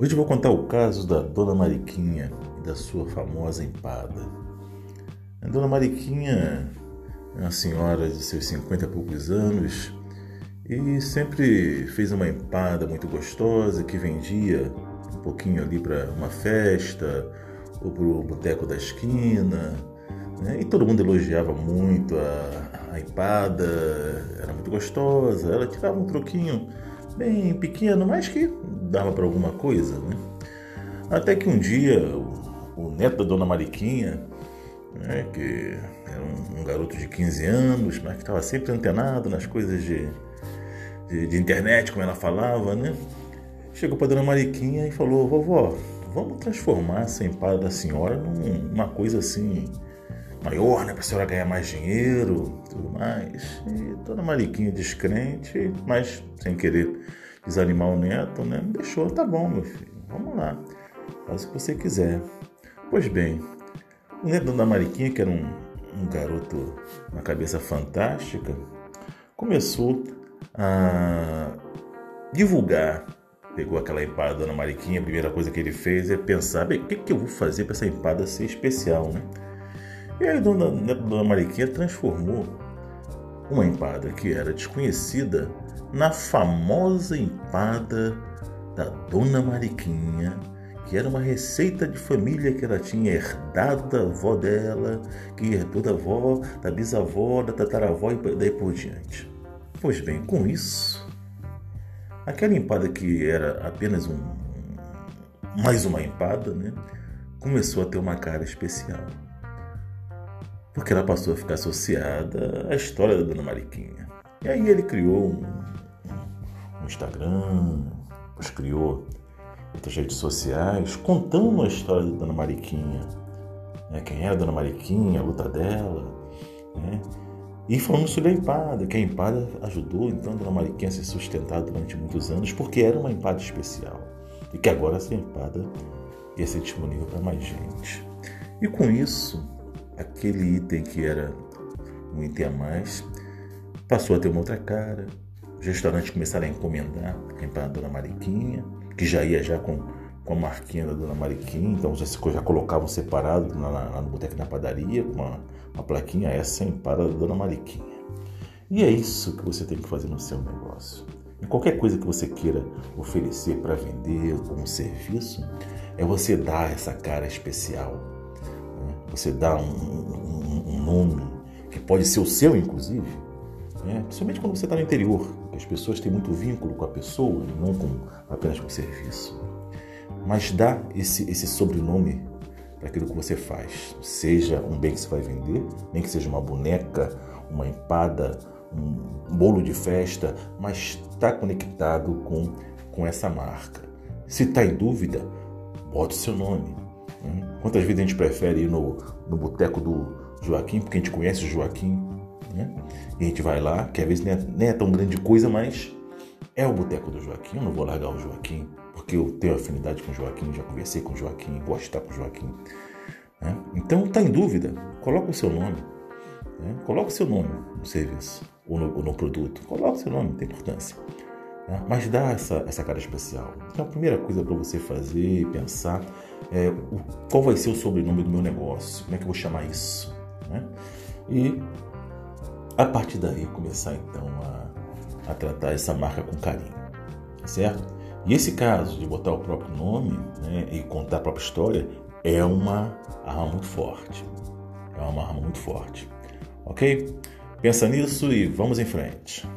Hoje vou contar o caso da Dona Mariquinha e da sua famosa empada. A Dona Mariquinha é uma senhora de seus 50 e poucos anos e sempre fez uma empada muito gostosa que vendia um pouquinho ali para uma festa ou para o boteco da esquina. Né? E todo mundo elogiava muito a, a empada, era muito gostosa, ela tirava um troquinho bem pequeno, mas que dava para alguma coisa, né? Até que um dia o, o neto da dona Mariquinha, né, que era um, um, garoto de 15 anos, mas que estava sempre antenado nas coisas de, de, de, internet, como ela falava, né? Chegou para dona Mariquinha e falou: Vovó, vamos transformar essa empada da senhora numa coisa assim maior, né? Para a senhora ganhar mais dinheiro, tudo mais. E dona Mariquinha descrente, mas sem querer desanimar o neto, né? Deixou, tá bom, meu filho, vamos lá, faz o que você quiser. Pois bem, o neto da Mariquinha, que era um, um garoto, uma cabeça fantástica, começou a divulgar. Pegou aquela empada da Dona Mariquinha, a primeira coisa que ele fez é pensar, bem, o que, que eu vou fazer para essa empada ser especial, né? E aí Dona, Dona Mariquinha transformou uma empada que era desconhecida na famosa empada da Dona Mariquinha, que era uma receita de família que ela tinha herdado da avó dela, que herdou da avó, da bisavó, da tataravó e daí por diante. Pois bem, com isso, aquela empada que era apenas um mais uma empada, né, começou a ter uma cara especial. Porque ela passou a ficar associada à história da Dona Mariquinha. E aí ele criou um, um Instagram, criou outras redes sociais, contando a história da Dona Mariquinha, né? quem era a Dona Mariquinha, a luta dela, né? e falando sobre a empada, que a empada ajudou então a Dona Mariquinha a se sustentar durante muitos anos, porque era uma empada especial, e que agora essa empada ia ser disponível para mais gente. E com isso, aquele item que era um item a mais passou a ter uma outra cara, os restaurantes começaram a encomendar para a Dona Mariquinha, que já ia já com, com a marquinha da Dona Mariquinha, então já, já colocavam separado lá, lá no boteco na padaria, com uma, uma plaquinha, essa é empada da Dona Mariquinha. E é isso que você tem que fazer no seu negócio. Em qualquer coisa que você queira oferecer para vender como serviço, é você dar essa cara especial. Você dá um, um, um nome que pode ser o seu, inclusive, né? principalmente quando você está no interior, as pessoas têm muito vínculo com a pessoa não com, apenas com o serviço. Mas dá esse, esse sobrenome para aquilo que você faz. Seja um bem que você vai vender, nem que seja uma boneca, uma empada, um bolo de festa, mas está conectado com, com essa marca. Se está em dúvida, bota o seu nome. Né? Quantas vezes a gente prefere ir no, no boteco do Joaquim, porque a gente conhece o Joaquim, né? E a gente vai lá, que às vezes nem é, nem é tão grande coisa, mas é o boteco do Joaquim. Eu não vou largar o Joaquim, porque eu tenho afinidade com o Joaquim, já conversei com o Joaquim, gosto de estar com o Joaquim. Né? Então, está em dúvida, coloca o seu nome. Né? Coloca o seu nome no serviço ou no, ou no produto. Coloca o seu nome, tem importância. Né? Mas dá essa, essa cara especial. Então, a primeira coisa para você fazer e pensar é o, qual vai ser o sobrenome do meu negócio, como é que eu vou chamar isso. Né? E a partir daí começar então a, a tratar essa marca com carinho, certo? E esse caso de botar o próprio nome né, e contar a própria história é uma arma muito forte. É uma arma muito forte. Ok? Pensa nisso e vamos em frente.